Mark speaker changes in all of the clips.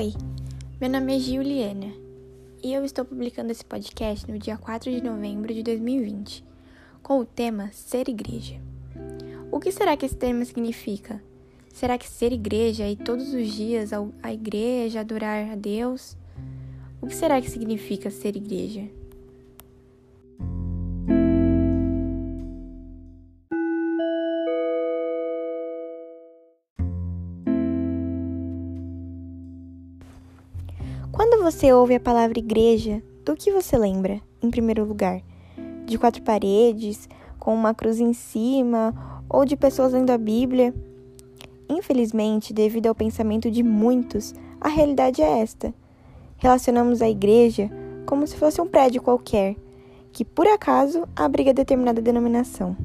Speaker 1: Oi, meu nome é Juliana e eu estou publicando esse podcast no dia 4 de novembro de 2020 com o tema Ser Igreja. O que será que esse tema significa? Será que ser igreja ir todos os dias à igreja, adorar a Deus? O que será que significa ser igreja? Você ouve a palavra igreja, do que você lembra, em primeiro lugar? De quatro paredes, com uma cruz em cima, ou de pessoas lendo a Bíblia? Infelizmente, devido ao pensamento de muitos, a realidade é esta. Relacionamos a igreja como se fosse um prédio qualquer, que por acaso abriga determinada denominação.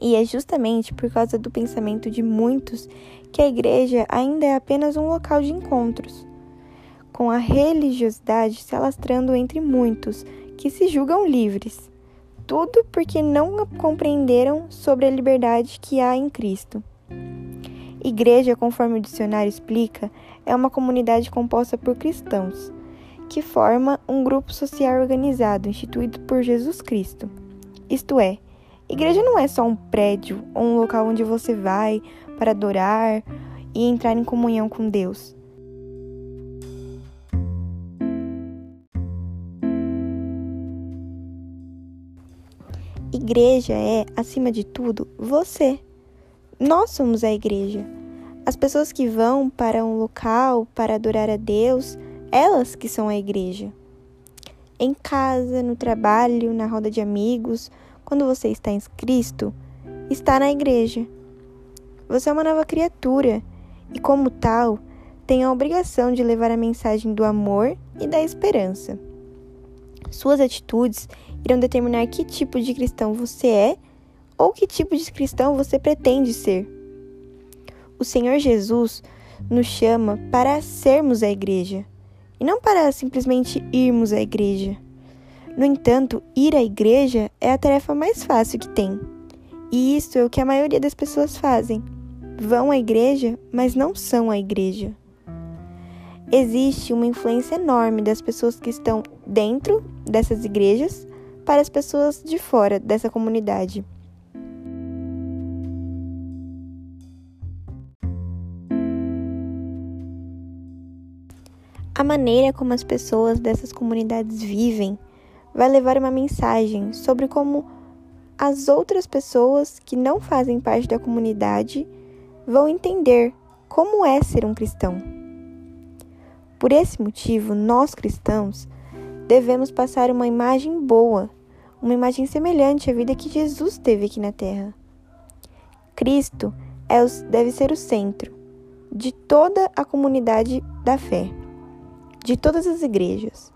Speaker 1: E é justamente por causa do pensamento de muitos que a igreja ainda é apenas um local de encontros com a religiosidade se alastrando entre muitos que se julgam livres. Tudo porque não compreenderam sobre a liberdade que há em Cristo. Igreja, conforme o dicionário explica, é uma comunidade composta por cristãos, que forma um grupo social organizado instituído por Jesus Cristo. Isto é, igreja não é só um prédio ou um local onde você vai para adorar e entrar em comunhão com Deus. Igreja é, acima de tudo, você. Nós somos a igreja. As pessoas que vão para um local para adorar a Deus, elas que são a igreja. Em casa, no trabalho, na roda de amigos, quando você está em Cristo, está na igreja. Você é uma nova criatura e, como tal, tem a obrigação de levar a mensagem do amor e da esperança. Suas atitudes irão determinar que tipo de cristão você é ou que tipo de cristão você pretende ser. O Senhor Jesus nos chama para sermos a igreja e não para simplesmente irmos à igreja. No entanto, ir à igreja é a tarefa mais fácil que tem. E isso é o que a maioria das pessoas fazem. Vão à igreja, mas não são a igreja. Existe uma influência enorme das pessoas que estão dentro dessas igrejas para as pessoas de fora dessa comunidade. A maneira como as pessoas dessas comunidades vivem vai levar uma mensagem sobre como as outras pessoas que não fazem parte da comunidade vão entender como é ser um cristão. Por esse motivo, nós cristãos devemos passar uma imagem boa, uma imagem semelhante à vida que Jesus teve aqui na terra. Cristo é o, deve ser o centro de toda a comunidade da fé, de todas as igrejas.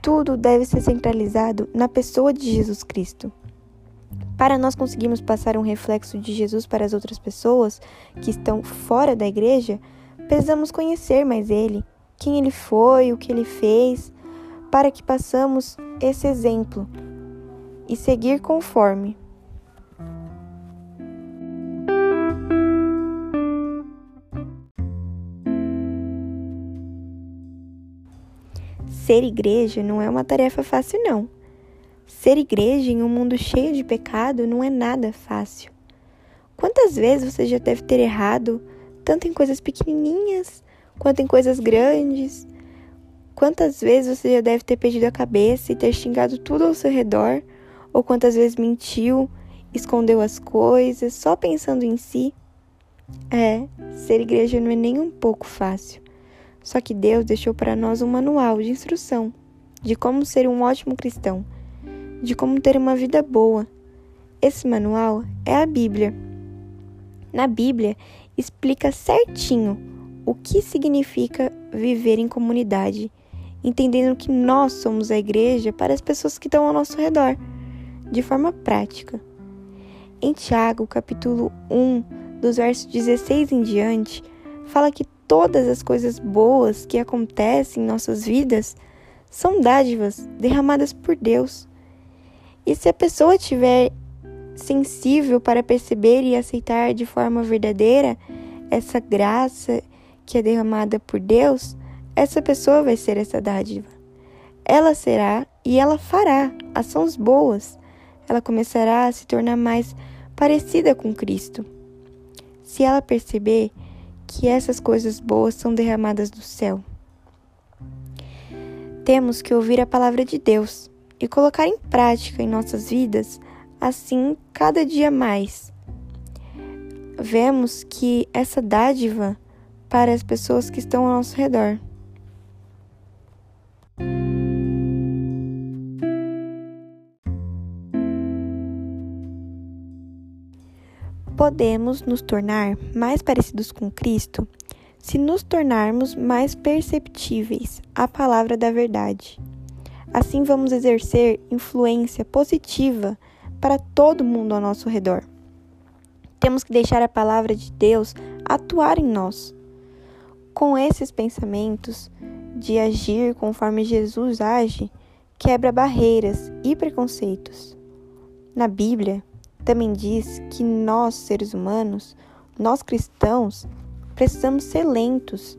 Speaker 1: Tudo deve ser centralizado na pessoa de Jesus Cristo. Para nós conseguirmos passar um reflexo de Jesus para as outras pessoas que estão fora da igreja, precisamos conhecer mais Ele, quem Ele foi, o que Ele fez, para que passamos esse exemplo e seguir conforme. Ser igreja não é uma tarefa fácil, não. Ser igreja em um mundo cheio de pecado não é nada fácil. Quantas vezes você já deve ter errado, tanto em coisas pequenininhas quanto em coisas grandes? Quantas vezes você já deve ter perdido a cabeça e ter xingado tudo ao seu redor? Ou quantas vezes mentiu, escondeu as coisas, só pensando em si? É, ser igreja não é nem um pouco fácil. Só que Deus deixou para nós um manual de instrução de como ser um ótimo cristão, de como ter uma vida boa. Esse manual é a Bíblia. Na Bíblia explica certinho o que significa viver em comunidade entendendo que nós somos a igreja para as pessoas que estão ao nosso redor, de forma prática. Em Tiago, capítulo 1, dos versos 16 em diante, fala que todas as coisas boas que acontecem em nossas vidas são dádivas derramadas por Deus. E se a pessoa estiver sensível para perceber e aceitar de forma verdadeira essa graça que é derramada por Deus, essa pessoa vai ser essa dádiva. Ela será e ela fará ações boas. Ela começará a se tornar mais parecida com Cristo. Se ela perceber que essas coisas boas são derramadas do céu. Temos que ouvir a palavra de Deus e colocar em prática em nossas vidas, assim cada dia mais. Vemos que essa dádiva para as pessoas que estão ao nosso redor. Podemos nos tornar mais parecidos com Cristo se nos tornarmos mais perceptíveis à palavra da verdade. Assim, vamos exercer influência positiva para todo mundo ao nosso redor. Temos que deixar a palavra de Deus atuar em nós. Com esses pensamentos de agir conforme Jesus age, quebra barreiras e preconceitos. Na Bíblia, também diz que nós, seres humanos, nós cristãos, precisamos ser lentos,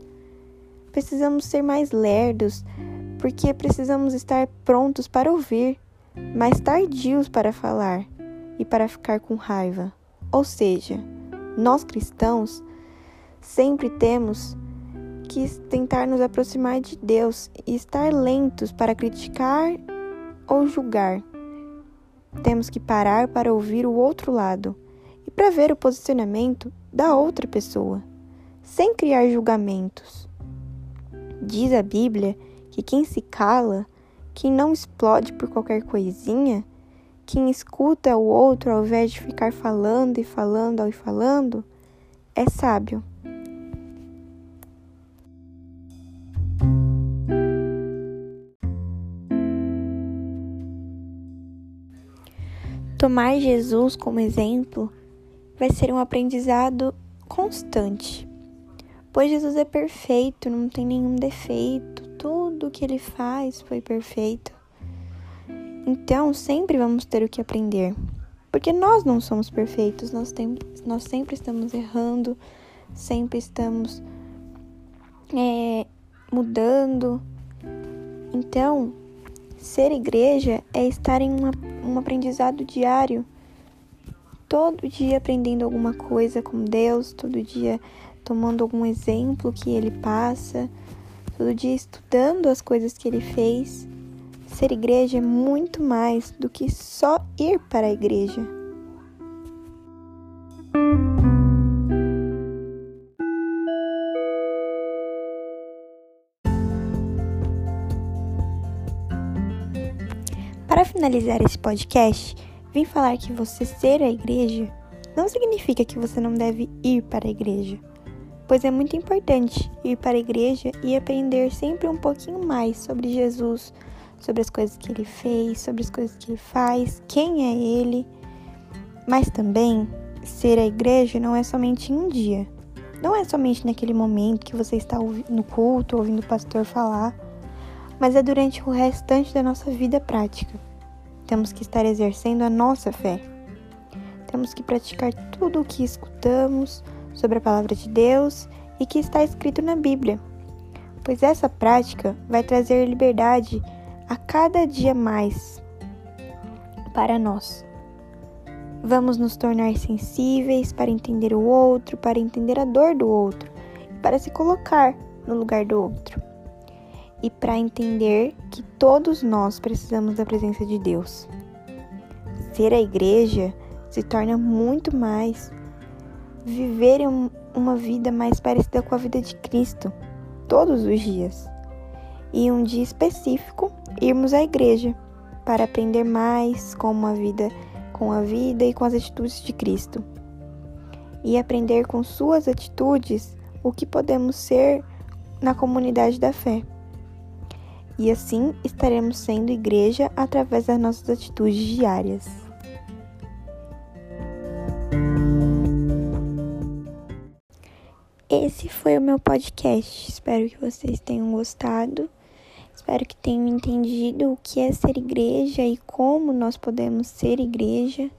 Speaker 1: precisamos ser mais lerdos, porque precisamos estar prontos para ouvir, mas tardios para falar e para ficar com raiva. Ou seja, nós cristãos sempre temos que tentar nos aproximar de Deus e estar lentos para criticar ou julgar. Temos que parar para ouvir o outro lado e para ver o posicionamento da outra pessoa, sem criar julgamentos. Diz a Bíblia que quem se cala, quem não explode por qualquer coisinha, quem escuta o outro ao invés de ficar falando e falando e falando, é sábio. Tomar Jesus como exemplo vai ser um aprendizado constante, pois Jesus é perfeito, não tem nenhum defeito, tudo que ele faz foi perfeito. Então, sempre vamos ter o que aprender, porque nós não somos perfeitos, nós, tem, nós sempre estamos errando, sempre estamos é, mudando. Então, ser igreja é estar em uma um aprendizado diário. Todo dia aprendendo alguma coisa com Deus, todo dia tomando algum exemplo que ele passa, todo dia estudando as coisas que ele fez. Ser igreja é muito mais do que só ir para a igreja. Para finalizar esse podcast, vim falar que você ser a igreja não significa que você não deve ir para a igreja, pois é muito importante ir para a igreja e aprender sempre um pouquinho mais sobre Jesus, sobre as coisas que ele fez, sobre as coisas que ele faz, quem é ele. Mas também ser a igreja não é somente um dia. Não é somente naquele momento que você está no culto, ouvindo o pastor falar mas é durante o restante da nossa vida prática. Temos que estar exercendo a nossa fé. Temos que praticar tudo o que escutamos sobre a palavra de Deus e que está escrito na Bíblia, pois essa prática vai trazer liberdade a cada dia mais para nós. Vamos nos tornar sensíveis para entender o outro, para entender a dor do outro, para se colocar no lugar do outro e para entender que todos nós precisamos da presença de Deus. Ser a igreja se torna muito mais viver uma vida mais parecida com a vida de Cristo todos os dias. E um dia específico irmos à igreja para aprender mais como a vida com a vida e com as atitudes de Cristo. E aprender com suas atitudes o que podemos ser na comunidade da fé e assim estaremos sendo igreja através das nossas atitudes diárias. Esse foi o meu podcast. Espero que vocês tenham gostado. Espero que tenham entendido o que é ser igreja e como nós podemos ser igreja.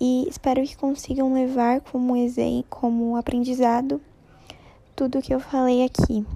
Speaker 1: E espero que consigam levar como exemplo, como aprendizado tudo que eu falei aqui.